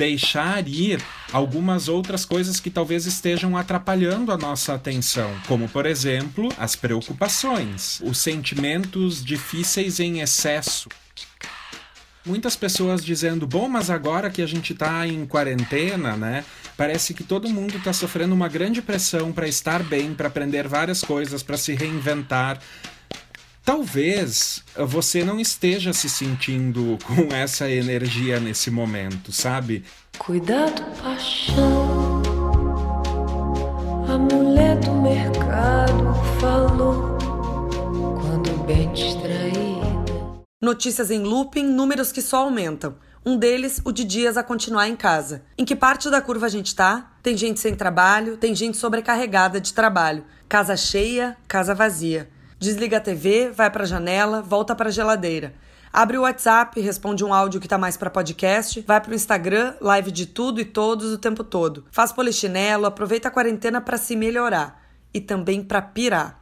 deixar ir algumas outras coisas que talvez estejam atrapalhando a nossa atenção, como por exemplo as preocupações, os sentimentos difíceis em excesso. Muitas pessoas dizendo, bom, mas agora que a gente está em quarentena, né? Parece que todo mundo está sofrendo uma grande pressão para estar bem, para aprender várias coisas, para se reinventar. Talvez você não esteja se sentindo com essa energia nesse momento, sabe? Cuidado, paixão. A mulher do mercado falou quando bem distraída. Notícias em looping, números que só aumentam. Um deles, o de dias a continuar em casa. Em que parte da curva a gente tá? Tem gente sem trabalho, tem gente sobrecarregada de trabalho. Casa cheia, casa vazia. Desliga a TV, vai para a janela, volta para a geladeira. Abre o WhatsApp, responde um áudio que tá mais para podcast, vai pro Instagram, live de tudo e todos o tempo todo. Faz polichinelo, aproveita a quarentena para se melhorar e também para pirar.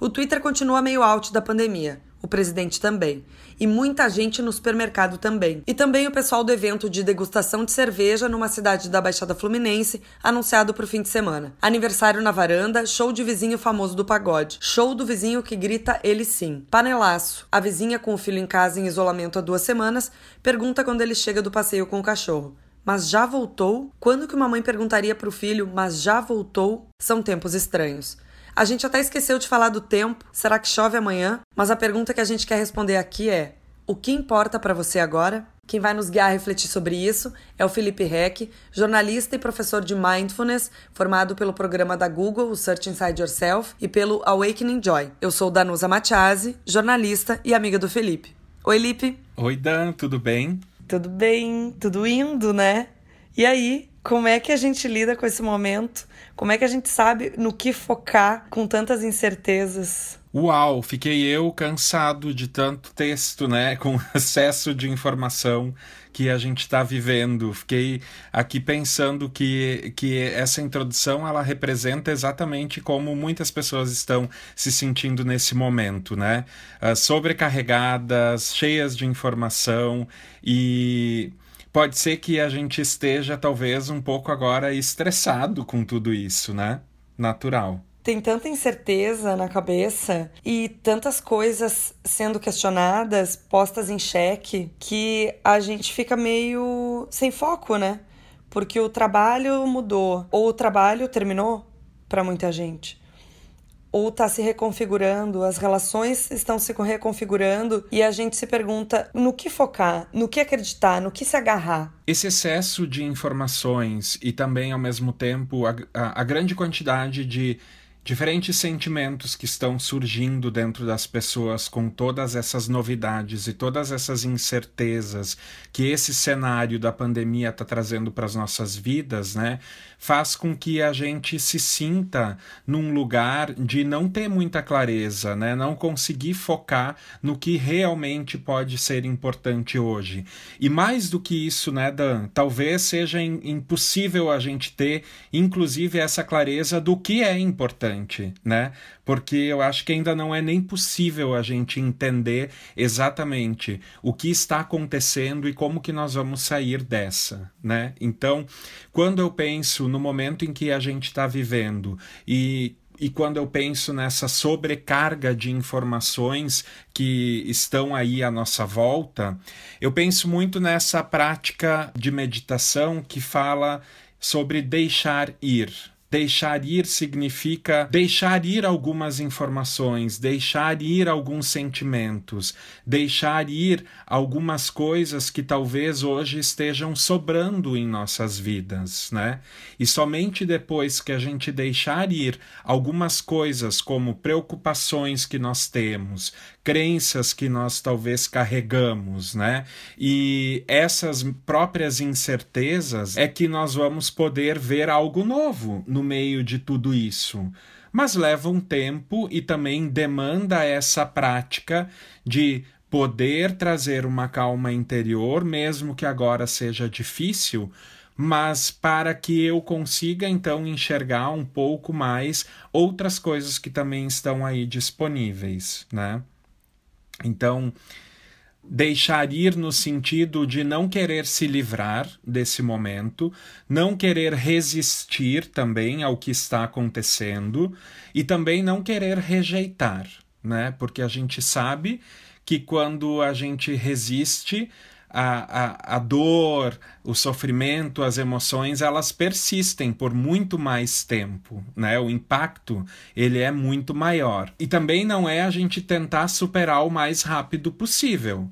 O Twitter continua meio out da pandemia o presidente também. E muita gente no supermercado também. E também o pessoal do evento de degustação de cerveja numa cidade da Baixada Fluminense, anunciado para o fim de semana. Aniversário na varanda, show de vizinho famoso do pagode. Show do vizinho que grita ele sim. Panelaço. A vizinha com o filho em casa em isolamento há duas semanas pergunta quando ele chega do passeio com o cachorro. Mas já voltou? Quando que uma mãe perguntaria para o filho, mas já voltou? São tempos estranhos. A gente até esqueceu de falar do tempo. Será que chove amanhã? Mas a pergunta que a gente quer responder aqui é: o que importa para você agora? Quem vai nos guiar a refletir sobre isso é o Felipe Reck, jornalista e professor de Mindfulness, formado pelo programa da Google, o Search Inside Yourself, e pelo Awakening Joy. Eu sou Danusa Matiasi, jornalista e amiga do Felipe. Oi, Lipe. Oi, Dan, tudo bem? Tudo bem, tudo indo, né? E aí, como é que a gente lida com esse momento como é que a gente sabe no que focar com tantas incertezas? Uau, fiquei eu cansado de tanto texto, né? Com excesso de informação que a gente está vivendo. Fiquei aqui pensando que, que essa introdução ela representa exatamente como muitas pessoas estão se sentindo nesse momento, né? Uh, sobrecarregadas, cheias de informação e pode ser que a gente esteja talvez um pouco agora estressado com tudo isso, né? Natural. Tem tanta incerteza na cabeça e tantas coisas sendo questionadas, postas em xeque, que a gente fica meio sem foco, né? Porque o trabalho mudou, ou o trabalho terminou para muita gente ou está se reconfigurando, as relações estão se reconfigurando e a gente se pergunta no que focar, no que acreditar, no que se agarrar. Esse excesso de informações e também, ao mesmo tempo, a, a, a grande quantidade de diferentes sentimentos que estão surgindo dentro das pessoas com todas essas novidades e todas essas incertezas que esse cenário da pandemia está trazendo para as nossas vidas, né? faz com que a gente se sinta num lugar de não ter muita clareza, né? Não conseguir focar no que realmente pode ser importante hoje. E mais do que isso, né, Dan? Talvez seja impossível a gente ter, inclusive, essa clareza do que é importante, né? porque eu acho que ainda não é nem possível a gente entender exatamente o que está acontecendo e como que nós vamos sair dessa, né? Então, quando eu penso no momento em que a gente está vivendo e e quando eu penso nessa sobrecarga de informações que estão aí à nossa volta, eu penso muito nessa prática de meditação que fala sobre deixar ir, Deixar ir significa deixar ir algumas informações, deixar ir alguns sentimentos, deixar ir algumas coisas que talvez hoje estejam sobrando em nossas vidas, né? E somente depois que a gente deixar ir algumas coisas como preocupações que nós temos, crenças que nós talvez carregamos, né? E essas próprias incertezas é que nós vamos poder ver algo novo no meio de tudo isso. Mas leva um tempo e também demanda essa prática de poder trazer uma calma interior, mesmo que agora seja difícil, mas para que eu consiga então enxergar um pouco mais outras coisas que também estão aí disponíveis, né? Então, deixar ir no sentido de não querer se livrar desse momento, não querer resistir também ao que está acontecendo e também não querer rejeitar, né? Porque a gente sabe que quando a gente resiste, a, a, a dor, o sofrimento, as emoções, elas persistem por muito mais tempo, né? O impacto, ele é muito maior. E também não é a gente tentar superar o mais rápido possível.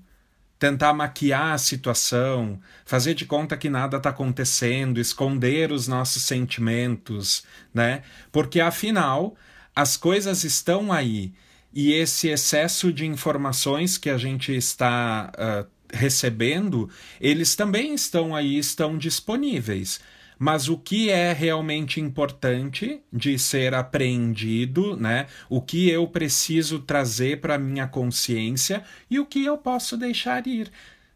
Tentar maquiar a situação, fazer de conta que nada está acontecendo, esconder os nossos sentimentos, né? Porque afinal, as coisas estão aí e esse excesso de informações que a gente está uh, recebendo, eles também estão aí, estão disponíveis. Mas o que é realmente importante de ser apreendido, né? O que eu preciso trazer para minha consciência e o que eu posso deixar ir,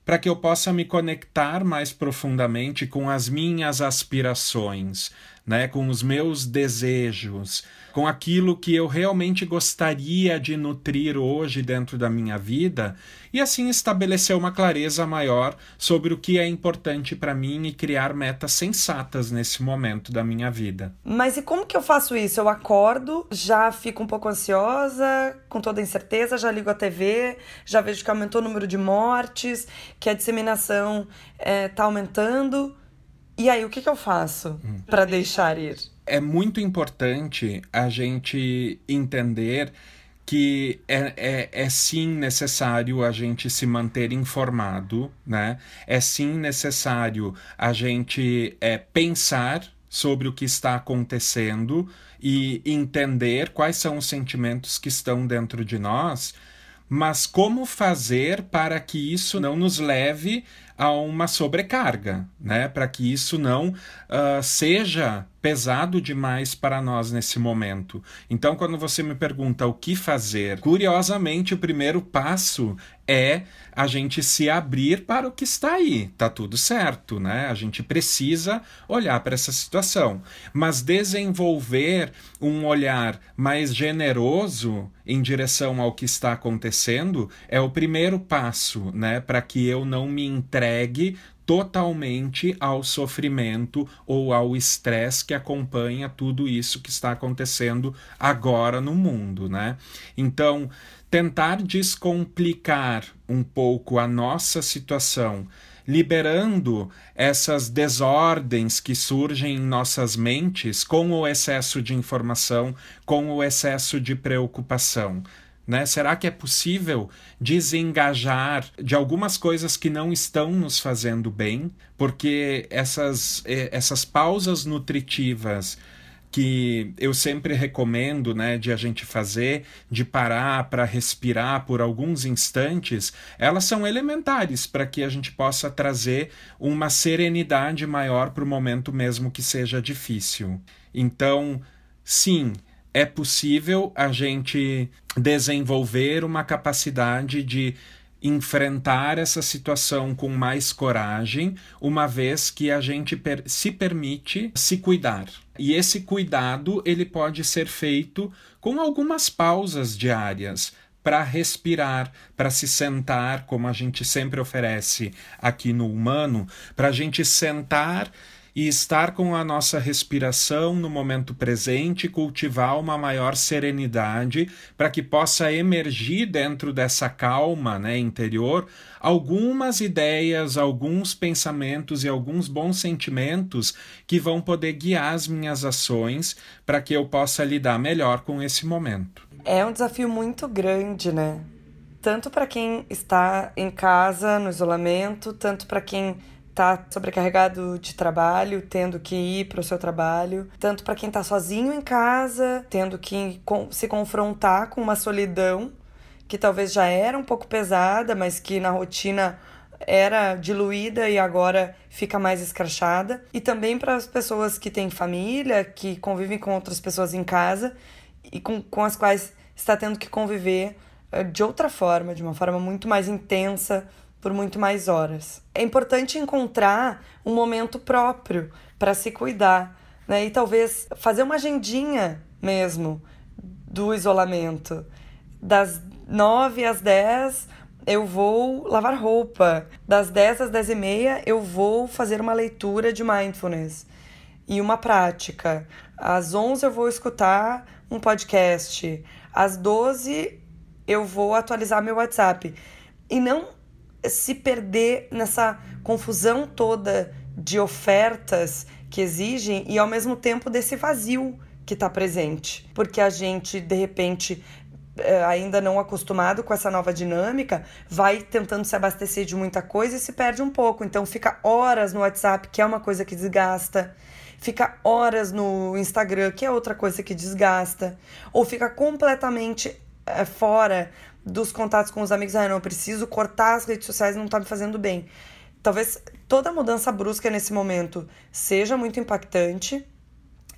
para que eu possa me conectar mais profundamente com as minhas aspirações, né? Com os meus desejos com aquilo que eu realmente gostaria de nutrir hoje dentro da minha vida e assim estabelecer uma clareza maior sobre o que é importante para mim e criar metas sensatas nesse momento da minha vida. Mas e como que eu faço isso? Eu acordo, já fico um pouco ansiosa, com toda incerteza, já ligo a TV, já vejo que aumentou o número de mortes, que a disseminação está eh, aumentando. E aí, o que, que eu faço hum. para deixar ir? é muito importante a gente entender que é, é, é, sim necessário a gente se manter informado, né? É sim necessário a gente é, pensar sobre o que está acontecendo e entender quais são os sentimentos que estão dentro de nós, mas como fazer para que isso não nos leve a uma sobrecarga, né? Para que isso não uh, seja pesado demais para nós nesse momento. Então, quando você me pergunta o que fazer, curiosamente, o primeiro passo é a gente se abrir para o que está aí. Tá tudo certo, né? A gente precisa olhar para essa situação, mas desenvolver um olhar mais generoso em direção ao que está acontecendo é o primeiro passo, né, para que eu não me entregue totalmente ao sofrimento ou ao estresse que acompanha tudo isso que está acontecendo agora no mundo, né? Então, tentar descomplicar um pouco a nossa situação, liberando essas desordens que surgem em nossas mentes com o excesso de informação, com o excesso de preocupação. Né? Será que é possível desengajar de algumas coisas que não estão nos fazendo bem? Porque essas, eh, essas pausas nutritivas que eu sempre recomendo, né, de a gente fazer, de parar para respirar por alguns instantes, elas são elementares para que a gente possa trazer uma serenidade maior para o momento mesmo que seja difícil. Então, sim, é possível a gente desenvolver uma capacidade de enfrentar essa situação com mais coragem, uma vez que a gente per se permite se cuidar. E esse cuidado ele pode ser feito com algumas pausas diárias para respirar, para se sentar, como a gente sempre oferece aqui no humano, para a gente sentar e estar com a nossa respiração no momento presente, cultivar uma maior serenidade para que possa emergir dentro dessa calma né, interior algumas ideias, alguns pensamentos e alguns bons sentimentos que vão poder guiar as minhas ações para que eu possa lidar melhor com esse momento. É um desafio muito grande, né? Tanto para quem está em casa, no isolamento, tanto para quem tá sobrecarregado de trabalho, tendo que ir para o seu trabalho, tanto para quem tá sozinho em casa, tendo que se confrontar com uma solidão que talvez já era um pouco pesada, mas que na rotina era diluída e agora fica mais escrachada, e também para as pessoas que têm família, que convivem com outras pessoas em casa e com, com as quais está tendo que conviver eh, de outra forma, de uma forma muito mais intensa, por muito mais horas. É importante encontrar um momento próprio para se cuidar, né? E talvez fazer uma agendinha mesmo do isolamento. Das 9 às 10, eu vou lavar roupa. Das 10 às 10 e meia, eu vou fazer uma leitura de mindfulness e uma prática. Às 11 eu vou escutar um podcast. Às 12 eu vou atualizar meu WhatsApp. E não se perder nessa confusão toda de ofertas que exigem e ao mesmo tempo desse vazio que está presente. Porque a gente, de repente, é, ainda não acostumado com essa nova dinâmica, vai tentando se abastecer de muita coisa e se perde um pouco. Então fica horas no WhatsApp, que é uma coisa que desgasta. Fica horas no Instagram, que é outra coisa que desgasta. Ou fica completamente é, fora dos contatos com os amigos. Ah, não, eu preciso cortar as redes sociais, não tá me fazendo bem. Talvez toda mudança brusca nesse momento seja muito impactante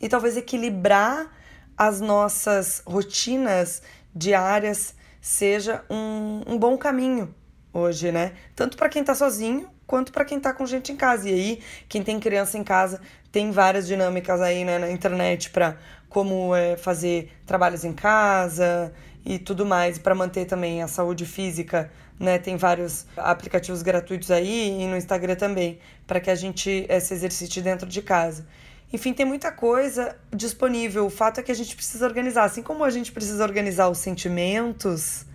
e talvez equilibrar as nossas rotinas diárias seja um, um bom caminho hoje, né? Tanto para quem está sozinho quanto para quem está com gente em casa. E aí, quem tem criança em casa, tem várias dinâmicas aí né, na internet para como é, fazer trabalhos em casa e tudo mais, para manter também a saúde física, né? Tem vários aplicativos gratuitos aí e no Instagram também, para que a gente é, se exercite dentro de casa. Enfim, tem muita coisa disponível. O fato é que a gente precisa organizar. Assim como a gente precisa organizar os sentimentos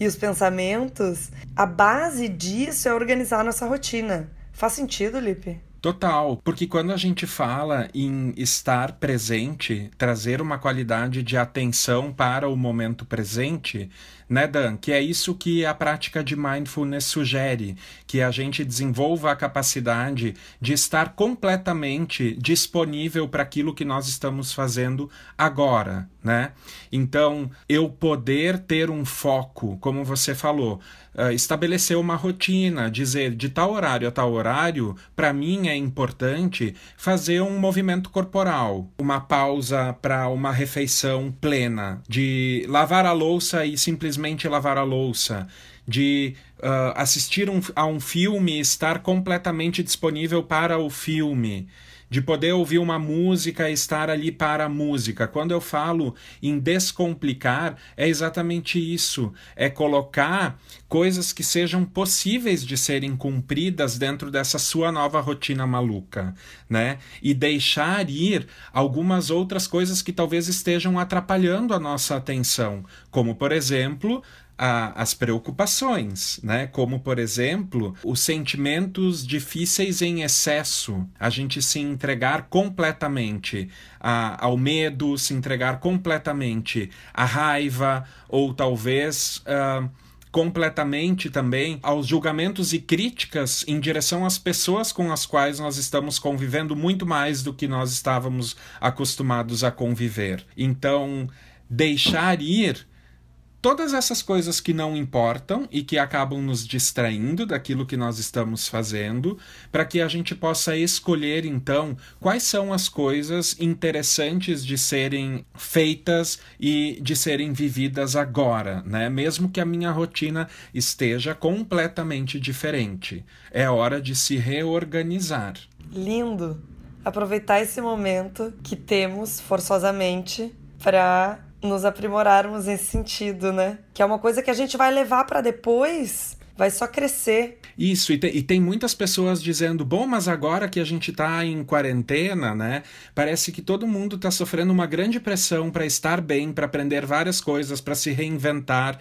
e os pensamentos, a base disso é organizar a nossa rotina. Faz sentido, Lipe? Total, porque quando a gente fala em estar presente, trazer uma qualidade de atenção para o momento presente, né, Dan? Que é isso que a prática de mindfulness sugere, que a gente desenvolva a capacidade de estar completamente disponível para aquilo que nós estamos fazendo agora, né? Então, eu poder ter um foco, como você falou, uh, estabelecer uma rotina, dizer de tal horário a tal horário, para mim é importante fazer um movimento corporal, uma pausa para uma refeição plena, de lavar a louça e simplesmente simplesmente lavar a louça, de uh, assistir um, a um filme e estar completamente disponível para o filme, de poder ouvir uma música estar ali para a música. Quando eu falo em descomplicar, é exatamente isso: é colocar coisas que sejam possíveis de serem cumpridas dentro dessa sua nova rotina maluca, né? E deixar ir algumas outras coisas que talvez estejam atrapalhando a nossa atenção, como por exemplo, a, as preocupações, né? Como, por exemplo, os sentimentos difíceis em excesso, a gente se entregar completamente a, ao medo, se entregar completamente à raiva, ou talvez. Uh, completamente também aos julgamentos e críticas em direção às pessoas com as quais nós estamos convivendo muito mais do que nós estávamos acostumados a conviver. Então, deixar ir todas essas coisas que não importam e que acabam nos distraindo daquilo que nós estamos fazendo, para que a gente possa escolher então quais são as coisas interessantes de serem feitas e de serem vividas agora, né? Mesmo que a minha rotina esteja completamente diferente. É hora de se reorganizar. Lindo. Aproveitar esse momento que temos forçosamente para nos aprimorarmos nesse sentido, né? Que é uma coisa que a gente vai levar para depois, vai só crescer. Isso, e, te, e, tem muitas pessoas dizendo, bom, mas agora que a gente está em quarentena, né? Parece que todo mundo está sofrendo uma grande pressão para estar bem, para aprender várias coisas, para se reinventar.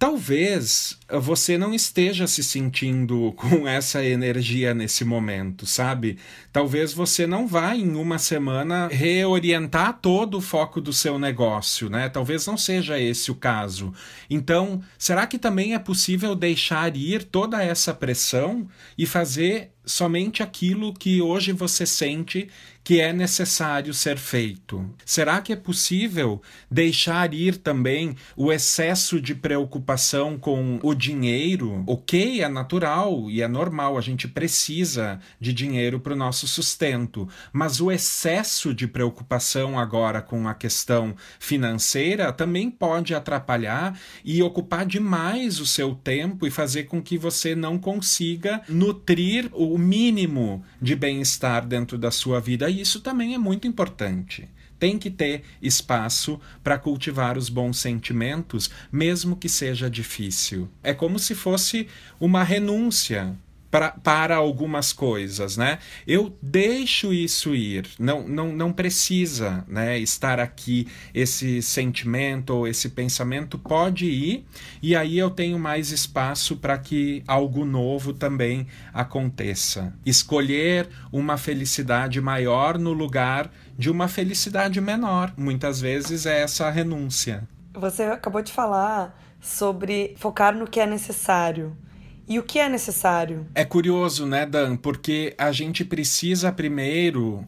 Talvez você não esteja se sentindo com essa energia nesse momento, sabe? Talvez você não vá em uma semana reorientar todo o foco do seu negócio, né? Talvez não seja esse o caso. Então, será que também é possível deixar ir toda essa pressão e fazer somente aquilo que hoje você sente que é necessário ser feito? Será que é possível deixar ir também o excesso de preocupação com o dinheiro? Ok, é natural e é normal, a gente precisa de dinheiro para o nosso sustento, mas o excesso de preocupação agora com a questão financeira também pode atrapalhar e ocupar demais o seu tempo e fazer com que você não consiga nutrir o mínimo de bem-estar dentro da sua vida. E isso também é muito importante tem que ter espaço para cultivar os bons sentimentos, mesmo que seja difícil. É como se fosse uma renúncia pra, para algumas coisas, né? Eu deixo isso ir, não, não, não precisa né, estar aqui. Esse sentimento ou esse pensamento pode ir, e aí eu tenho mais espaço para que algo novo também aconteça. Escolher uma felicidade maior no lugar de uma felicidade menor. Muitas vezes é essa renúncia. Você acabou de falar sobre focar no que é necessário. E o que é necessário? É curioso, né, Dan? Porque a gente precisa primeiro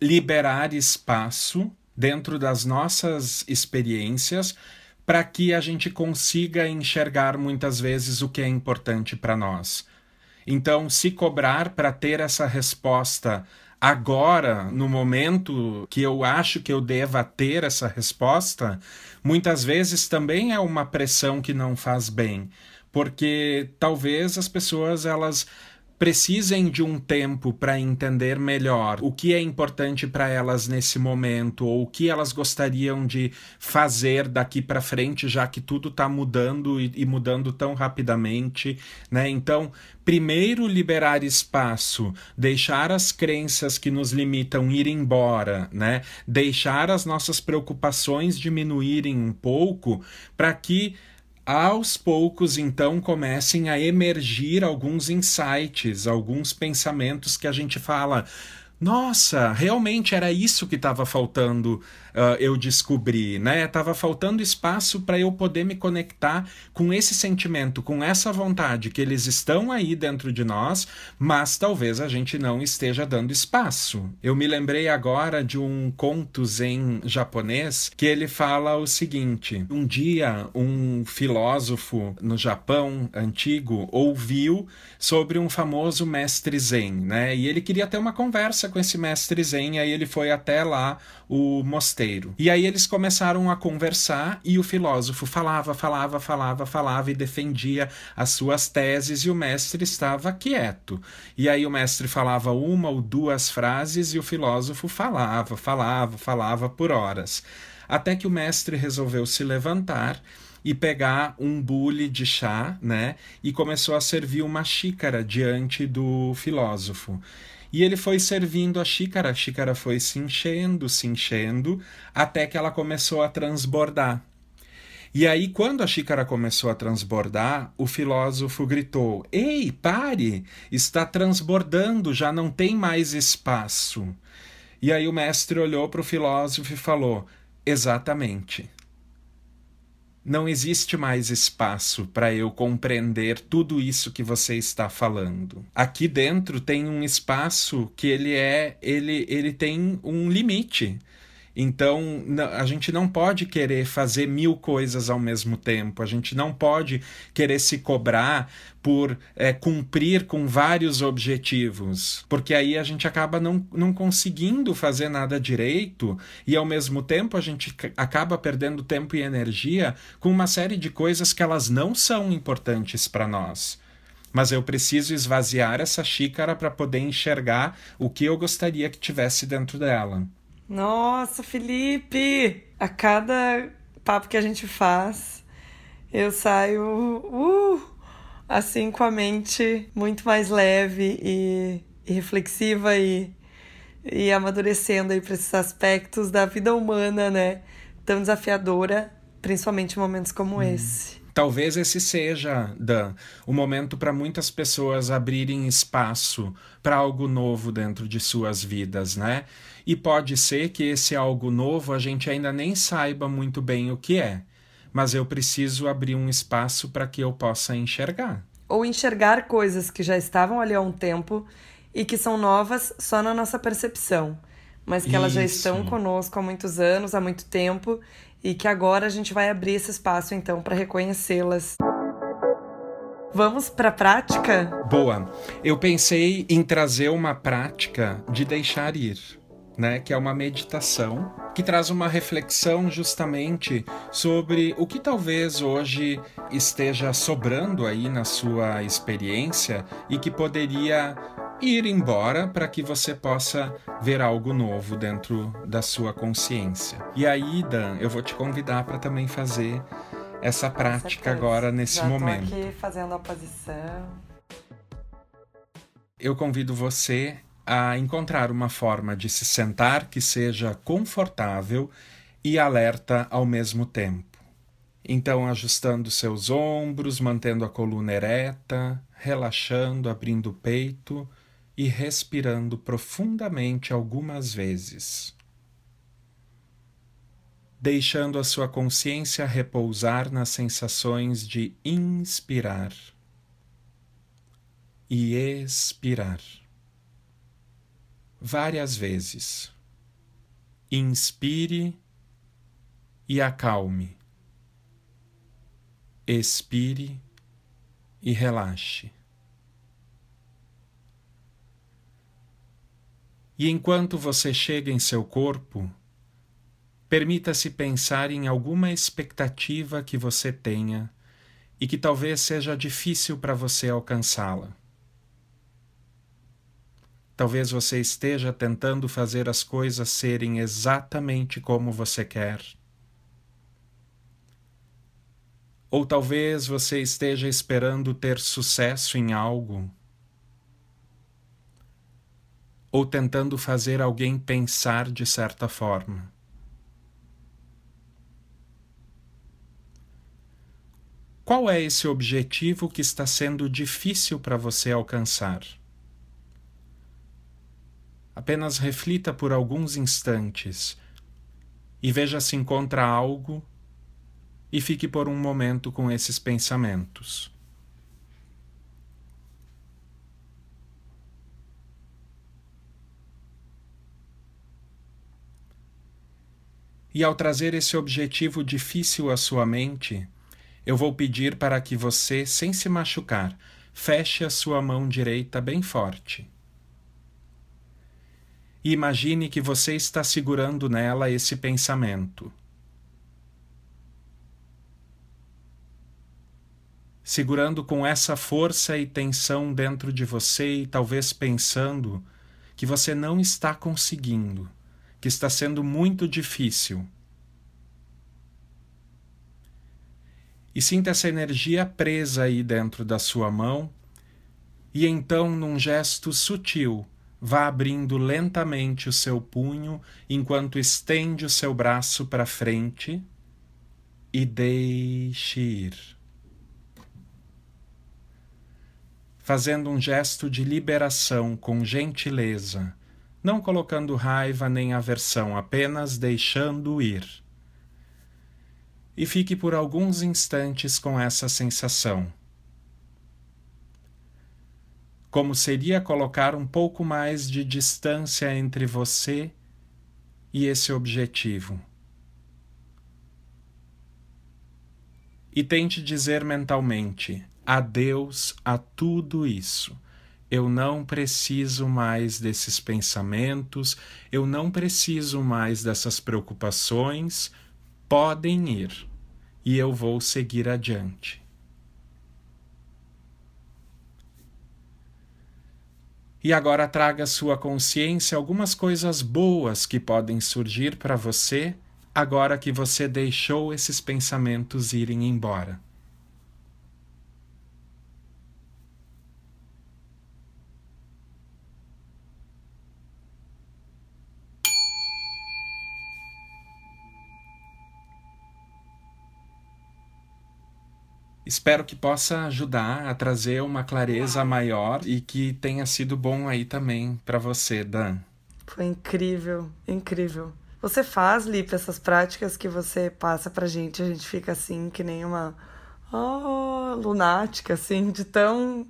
liberar espaço dentro das nossas experiências para que a gente consiga enxergar muitas vezes o que é importante para nós. Então, se cobrar para ter essa resposta agora, no momento que eu acho que eu deva ter essa resposta, muitas vezes também é uma pressão que não faz bem porque talvez as pessoas elas precisem de um tempo para entender melhor o que é importante para elas nesse momento ou o que elas gostariam de fazer daqui para frente, já que tudo está mudando e, e, mudando tão rapidamente, né? Então, primeiro liberar espaço, deixar as crenças que nos limitam ir embora, né? Deixar as nossas preocupações diminuírem um pouco para que aos poucos, então, comecem a emergir alguns insights, alguns pensamentos que a gente fala nossa, realmente era isso que estava faltando uh, eu descobrir, né? Tava faltando espaço para eu poder me conectar com esse sentimento, com essa vontade que eles estão aí dentro de nós, mas talvez a gente não esteja dando espaço. Eu me lembrei agora de um conto em japonês que ele fala o seguinte: um dia um filósofo no Japão antigo ouviu sobre um famoso mestre zen, né? E ele queria ter uma conversa com esse mestre Zen, aí ele foi até lá o mosteiro. E aí eles começaram a conversar e o filósofo falava, falava, falava, falava e defendia as suas teses e o mestre estava quieto. E aí o mestre falava uma ou duas frases e o filósofo falava, falava, falava por horas. Até que o mestre resolveu se levantar e pegar um bule de chá, né? E começou a servir uma xícara diante do filósofo. E ele foi servindo a xícara, a xícara foi se enchendo, se enchendo, até que ela começou a transbordar. E aí, quando a xícara começou a transbordar, o filósofo gritou: Ei, pare! Está transbordando, já não tem mais espaço. E aí o mestre olhou para o filósofo e falou: Exatamente não existe mais espaço para eu compreender tudo isso que você está falando. Aqui dentro tem um espaço que ele é, ele, ele tem um limite. Então, a gente não pode querer fazer mil coisas ao mesmo tempo, a gente não pode querer se cobrar por é, cumprir com vários objetivos, porque aí a gente acaba não, não conseguindo fazer nada direito e ao mesmo tempo a gente acaba perdendo tempo e energia com uma série de coisas que elas não são importantes para nós mas eu preciso esvaziar essa xícara para poder enxergar o que eu gostaria que tivesse dentro dela. Nossa, Felipe! A cada papo que a gente faz, eu saio uh, assim com a mente muito mais leve e, e reflexiva e, e amadurecendo aí para esses aspectos da vida humana, né? Tão desafiadora, principalmente em momentos como hum. esse. Talvez esse seja, Dan, o momento para muitas pessoas abrirem espaço para algo novo dentro de suas vidas, né? E pode ser que esse algo novo a gente ainda nem saiba muito bem o que é, mas eu preciso abrir um espaço para que eu possa enxergar. Ou enxergar coisas que já estavam ali há um tempo e que são novas só na nossa percepção, mas que Isso. elas já estão conosco há muitos anos, há muito tempo e que agora a gente vai abrir esse espaço então para reconhecê-las. Vamos para a prática? Boa. Eu pensei em trazer uma prática de deixar ir, né, que é uma meditação que traz uma reflexão justamente sobre o que talvez hoje esteja sobrando aí na sua experiência e que poderia ir embora para que você possa ver algo novo dentro da sua consciência. E aí, Dan, eu vou te convidar para também fazer essa prática agora nesse Já momento. Tô aqui fazendo a posição. Eu convido você a encontrar uma forma de se sentar que seja confortável e alerta ao mesmo tempo. Então, ajustando seus ombros, mantendo a coluna ereta, relaxando, abrindo o peito e respirando profundamente algumas vezes. Deixando a sua consciência repousar nas sensações de inspirar e expirar. Várias vezes. Inspire e acalme. Expire e relaxe. E enquanto você chega em seu corpo, permita-se pensar em alguma expectativa que você tenha e que talvez seja difícil para você alcançá-la. Talvez você esteja tentando fazer as coisas serem exatamente como você quer. Ou talvez você esteja esperando ter sucesso em algo. Ou tentando fazer alguém pensar de certa forma. Qual é esse objetivo que está sendo difícil para você alcançar? Apenas reflita por alguns instantes e veja se encontra algo e fique por um momento com esses pensamentos. E ao trazer esse objetivo difícil à sua mente, eu vou pedir para que você, sem se machucar, feche a sua mão direita bem forte e imagine que você está segurando nela esse pensamento. Segurando com essa força e tensão dentro de você e talvez pensando que você não está conseguindo, que está sendo muito difícil. E sinta essa energia presa aí dentro da sua mão, e então, num gesto sutil, vá abrindo lentamente o seu punho enquanto estende o seu braço para frente e deixe ir. Fazendo um gesto de liberação com gentileza, não colocando raiva nem aversão, apenas deixando ir. E fique por alguns instantes com essa sensação como seria colocar um pouco mais de distância entre você e esse objetivo. E tente dizer mentalmente: adeus a tudo isso. Eu não preciso mais desses pensamentos, eu não preciso mais dessas preocupações, podem ir e eu vou seguir adiante. E agora traga à sua consciência algumas coisas boas que podem surgir para você agora que você deixou esses pensamentos irem embora. Espero que possa ajudar a trazer uma clareza maior e que tenha sido bom aí também para você, Dan. Foi incrível, incrível. Você faz, Lipe, essas práticas que você passa pra gente, a gente fica assim, que nem uma oh, lunática, assim, de tão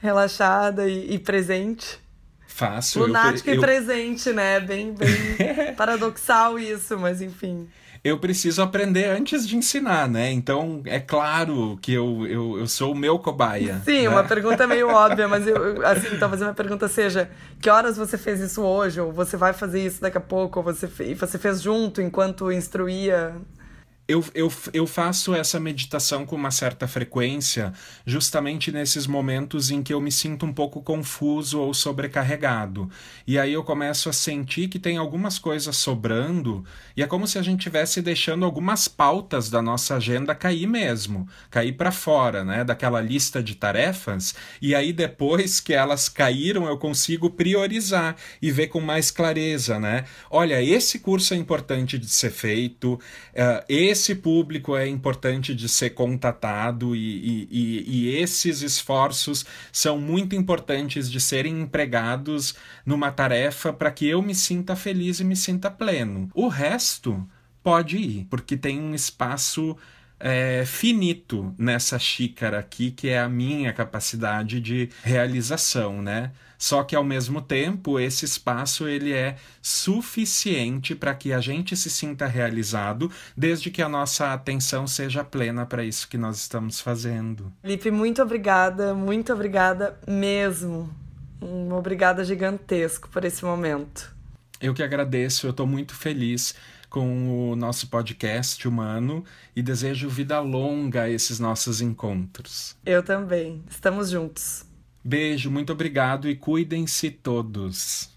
relaxada e, e presente. Faço. Lunática eu, e presente, né? Bem, bem paradoxal isso, mas enfim eu preciso aprender antes de ensinar, né? Então, é claro que eu, eu, eu sou o meu cobaia. Sim, né? uma pergunta meio óbvia, mas eu, assim, talvez a minha pergunta seja: que horas você fez isso hoje? Ou você vai fazer isso daqui a pouco? Ou você, você fez junto enquanto instruía? Eu, eu, eu faço essa meditação com uma certa frequência, justamente nesses momentos em que eu me sinto um pouco confuso ou sobrecarregado. E aí eu começo a sentir que tem algumas coisas sobrando, e é como se a gente estivesse deixando algumas pautas da nossa agenda cair mesmo, cair para fora, né, daquela lista de tarefas, e aí depois que elas caíram, eu consigo priorizar e ver com mais clareza, né? Olha, esse curso é importante de ser feito, uh, público é importante de ser contatado e, e, e, esses esforços são muito importantes de serem empregados numa tarefa para que eu me sinta feliz e me sinta pleno. O resto pode ir, porque tem um espaço é, finito nessa xícara aqui, que é a minha capacidade de realização, né? Só que ao mesmo tempo, esse espaço ele é suficiente para que a gente se sinta realizado, desde que a nossa atenção seja plena para isso que nós estamos fazendo. Lipe, muito obrigada, muito obrigada mesmo. Um obrigada gigantesco por esse momento. Eu que agradeço, eu estou muito feliz com o nosso podcast humano e desejo vida longa a esses nossos encontros. Eu também. Estamos juntos. Beijo, muito obrigado e cuidem-se todos.